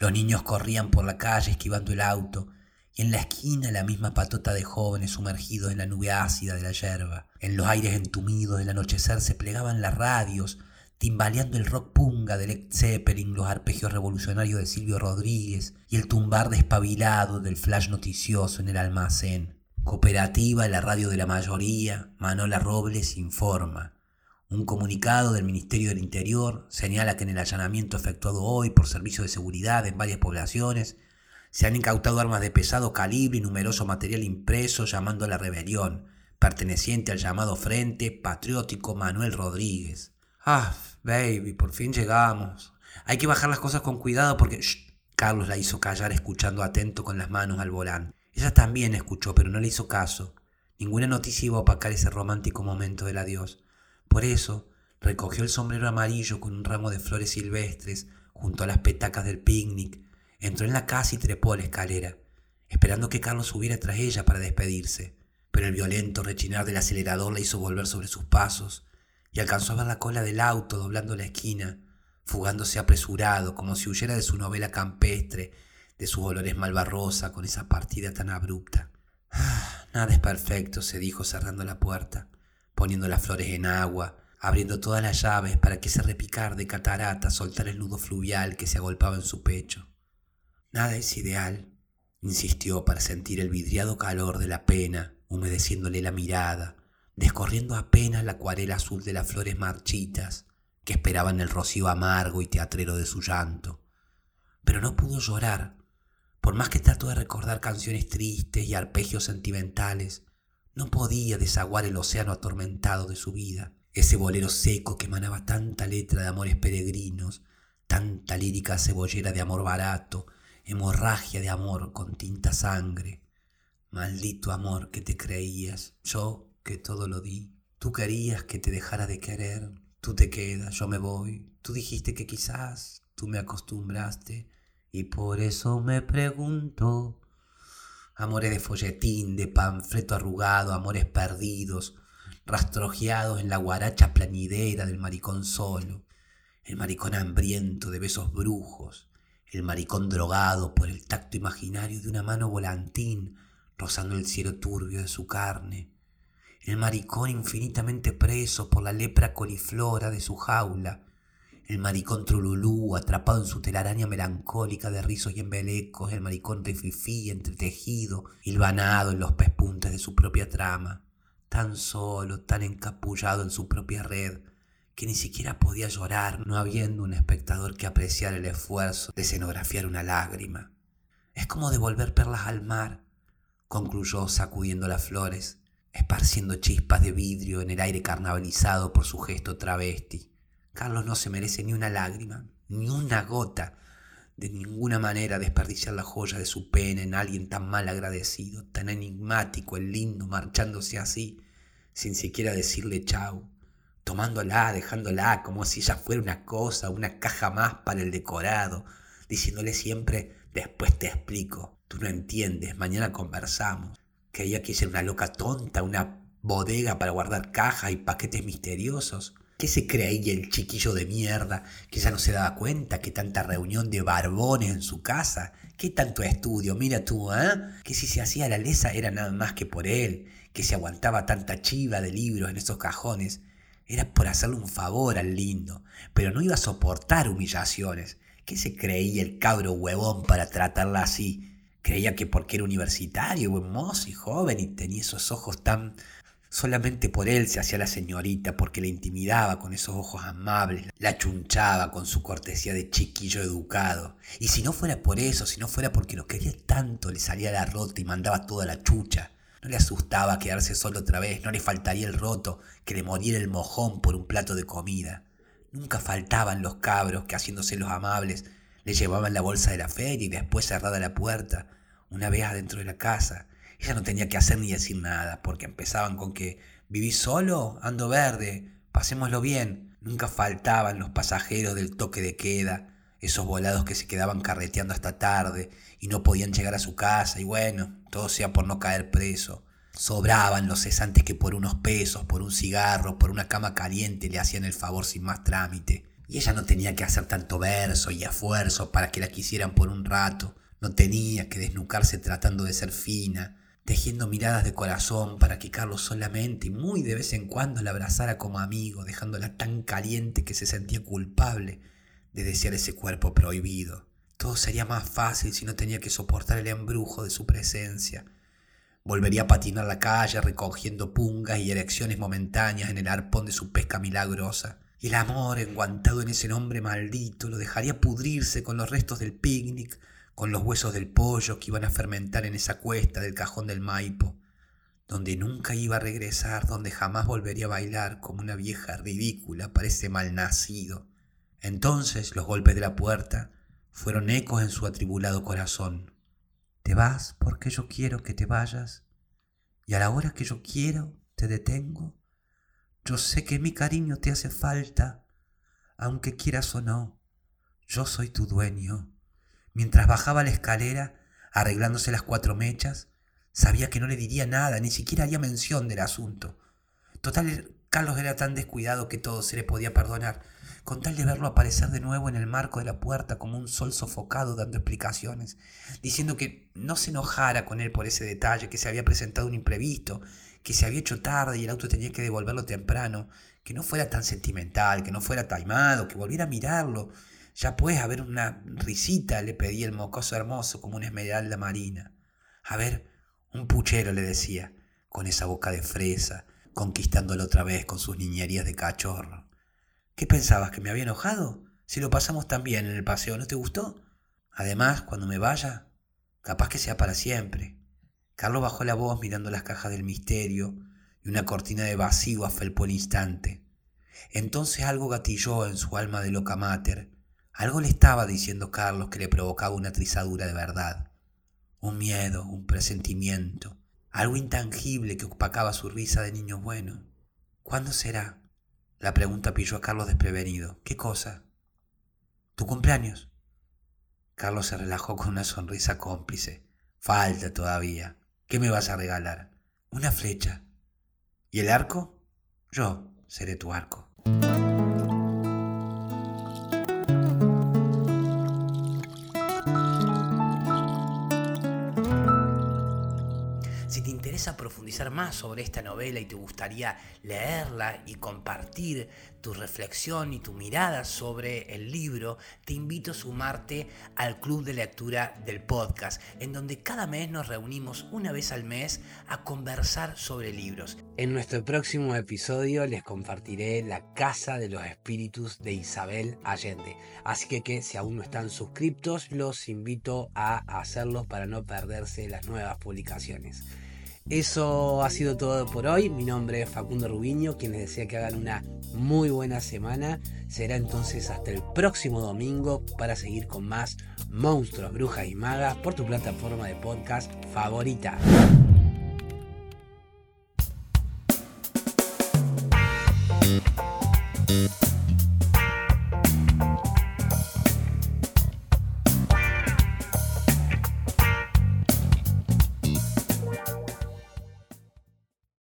Los niños corrían por la calle esquivando el auto, y en la esquina la misma patota de jóvenes sumergidos en la nube ácida de la yerba. En los aires entumidos del anochecer se plegaban las radios, timbaleando el rock punga de Led Zeppelin, los arpegios revolucionarios de Silvio Rodríguez y el tumbar despabilado del flash noticioso en el almacén. Cooperativa, la radio de la mayoría, Manola Robles informa. Un comunicado del Ministerio del Interior señala que en el allanamiento efectuado hoy por servicios de seguridad en varias poblaciones se han incautado armas de pesado calibre y numeroso material impreso llamando a la rebelión, perteneciente al llamado Frente Patriótico Manuel Rodríguez. Ah, baby, por fin llegamos. Hay que bajar las cosas con cuidado porque... Carlos la hizo callar escuchando atento con las manos al volante. Ella también escuchó, pero no le hizo caso. Ninguna noticia iba a opacar ese romántico momento del adiós. Por eso, recogió el sombrero amarillo con un ramo de flores silvestres junto a las petacas del picnic, entró en la casa y trepó la escalera, esperando que Carlos subiera tras ella para despedirse. Pero el violento rechinar del acelerador la hizo volver sobre sus pasos y alcanzó a ver la cola del auto doblando la esquina, fugándose apresurado como si huyera de su novela campestre, de sus olores malvarrosa con esa partida tan abrupta. Ah, nada es perfecto, se dijo cerrando la puerta, poniendo las flores en agua, abriendo todas las llaves para que ese repicar de catarata soltara el nudo fluvial que se agolpaba en su pecho. Nada es ideal, insistió para sentir el vidriado calor de la pena humedeciéndole la mirada, descorriendo apenas la acuarela azul de las flores marchitas que esperaban el rocío amargo y teatrero de su llanto. Pero no pudo llorar, por más que trató de recordar canciones tristes y arpegios sentimentales, no podía desaguar el océano atormentado de su vida, ese bolero seco que emanaba tanta letra de amores peregrinos, tanta lírica cebollera de amor barato, hemorragia de amor con tinta sangre. Maldito amor que te creías, yo que todo lo di. Tú querías que te dejara de querer, tú te quedas, yo me voy. Tú dijiste que quizás, tú me acostumbraste, y por eso me pregunto. Amores de folletín, de panfleto arrugado, amores perdidos, rastrojeados en la guaracha planidera del maricón solo, el maricón hambriento de besos brujos, el maricón drogado por el tacto imaginario de una mano volantín rozando el cielo turbio de su carne, el maricón infinitamente preso por la lepra coliflora de su jaula, el maricón trululú atrapado en su telaraña melancólica de rizos y embelecos, el maricón rififí entretejido, hilvanado en los pespuntes de su propia trama, tan solo, tan encapullado en su propia red, que ni siquiera podía llorar, no habiendo un espectador que apreciara el esfuerzo de escenografiar una lágrima. Es como devolver perlas al mar, concluyó sacudiendo las flores, esparciendo chispas de vidrio en el aire carnavalizado por su gesto travesti. Carlos no se merece ni una lágrima, ni una gota, de ninguna manera desperdiciar la joya de su pena en alguien tan mal agradecido, tan enigmático, el lindo, marchándose así, sin siquiera decirle chau, tomándola, dejándola como si ella fuera una cosa, una caja más para el decorado, diciéndole siempre después te explico, Tú no entiendes, mañana conversamos. Creía que era una loca tonta, una bodega para guardar cajas y paquetes misteriosos. ¿Qué se creía el chiquillo de mierda que ya no se daba cuenta que tanta reunión de barbones en su casa? ¿Qué tanto estudio? Mira tú, ¿eh? Que si se hacía la lesa era nada más que por él, que se aguantaba tanta chiva de libros en esos cajones. Era por hacerle un favor al lindo, pero no iba a soportar humillaciones. ¿Qué se creía el cabro huevón para tratarla así? Creía que porque era universitario, buen mozo y joven y tenía esos ojos tan... Solamente por él se hacía la señorita, porque le intimidaba con esos ojos amables, la chunchaba con su cortesía de chiquillo educado. Y si no fuera por eso, si no fuera porque lo quería tanto, le salía la rota y mandaba toda la chucha. No le asustaba quedarse solo otra vez, no le faltaría el roto, que le moriera el mojón por un plato de comida. Nunca faltaban los cabros que haciéndose los amables le llevaban la bolsa de la feria y después cerrada la puerta, una vez adentro de la casa. Ella no tenía que hacer ni decir nada, porque empezaban con que viví solo, ando verde, pasémoslo bien. Nunca faltaban los pasajeros del toque de queda, esos volados que se quedaban carreteando hasta tarde y no podían llegar a su casa, y bueno, todo sea por no caer preso. Sobraban los cesantes que por unos pesos, por un cigarro, por una cama caliente le hacían el favor sin más trámite. Y ella no tenía que hacer tanto verso y esfuerzo para que la quisieran por un rato. No tenía que desnucarse tratando de ser fina, tejiendo miradas de corazón para que Carlos solamente y muy de vez en cuando la abrazara como amigo, dejándola tan caliente que se sentía culpable de desear ese cuerpo prohibido. Todo sería más fácil si no tenía que soportar el embrujo de su presencia. Volvería a patinar la calle recogiendo pungas y erecciones momentáneas en el arpón de su pesca milagrosa. Y el amor enguantado en ese nombre maldito lo dejaría pudrirse con los restos del picnic, con los huesos del pollo que iban a fermentar en esa cuesta del cajón del Maipo, donde nunca iba a regresar, donde jamás volvería a bailar como una vieja ridícula para ese mal nacido, Entonces los golpes de la puerta fueron ecos en su atribulado corazón. Te vas porque yo quiero que te vayas, y a la hora que yo quiero te detengo. Yo sé que mi cariño te hace falta, aunque quieras o no, yo soy tu dueño. Mientras bajaba la escalera, arreglándose las cuatro mechas, sabía que no le diría nada, ni siquiera haría mención del asunto. Total, Carlos era tan descuidado que todo se le podía perdonar, con tal de verlo aparecer de nuevo en el marco de la puerta como un sol sofocado dando explicaciones, diciendo que no se enojara con él por ese detalle, que se había presentado un imprevisto, que se había hecho tarde y el auto tenía que devolverlo temprano, que no fuera tan sentimental, que no fuera taimado, que volviera a mirarlo. Ya a ver una risita, le pedía el mocoso hermoso como una esmeralda marina. A ver, un puchero, le decía, con esa boca de fresa, conquistándolo otra vez con sus niñerías de cachorro. ¿Qué pensabas, que me había enojado? Si lo pasamos tan bien en el paseo, ¿no te gustó? Además, cuando me vaya, capaz que sea para siempre. Carlos bajó la voz mirando las cajas del misterio y una cortina de vacío afelpó el instante. Entonces algo gatilló en su alma de loca mater. Algo le estaba diciendo Carlos que le provocaba una trizadura de verdad. Un miedo, un presentimiento, algo intangible que opacaba su risa de niño bueno. ¿Cuándo será? La pregunta pilló a Carlos desprevenido. ¿Qué cosa? ¿Tu cumpleaños? Carlos se relajó con una sonrisa cómplice. Falta todavía. ¿Qué me vas a regalar? Una flecha. ¿Y el arco? Yo seré tu arco. A profundizar más sobre esta novela y te gustaría leerla y compartir tu reflexión y tu mirada sobre el libro, te invito a sumarte al club de lectura del podcast, en donde cada mes nos reunimos una vez al mes a conversar sobre libros. En nuestro próximo episodio les compartiré La Casa de los Espíritus de Isabel Allende. Así que, que si aún no están suscriptos, los invito a hacerlo para no perderse las nuevas publicaciones. Eso ha sido todo por hoy. Mi nombre es Facundo Rubiño, quien les desea que hagan una muy buena semana. Será entonces hasta el próximo domingo para seguir con más monstruos, brujas y magas por tu plataforma de podcast favorita.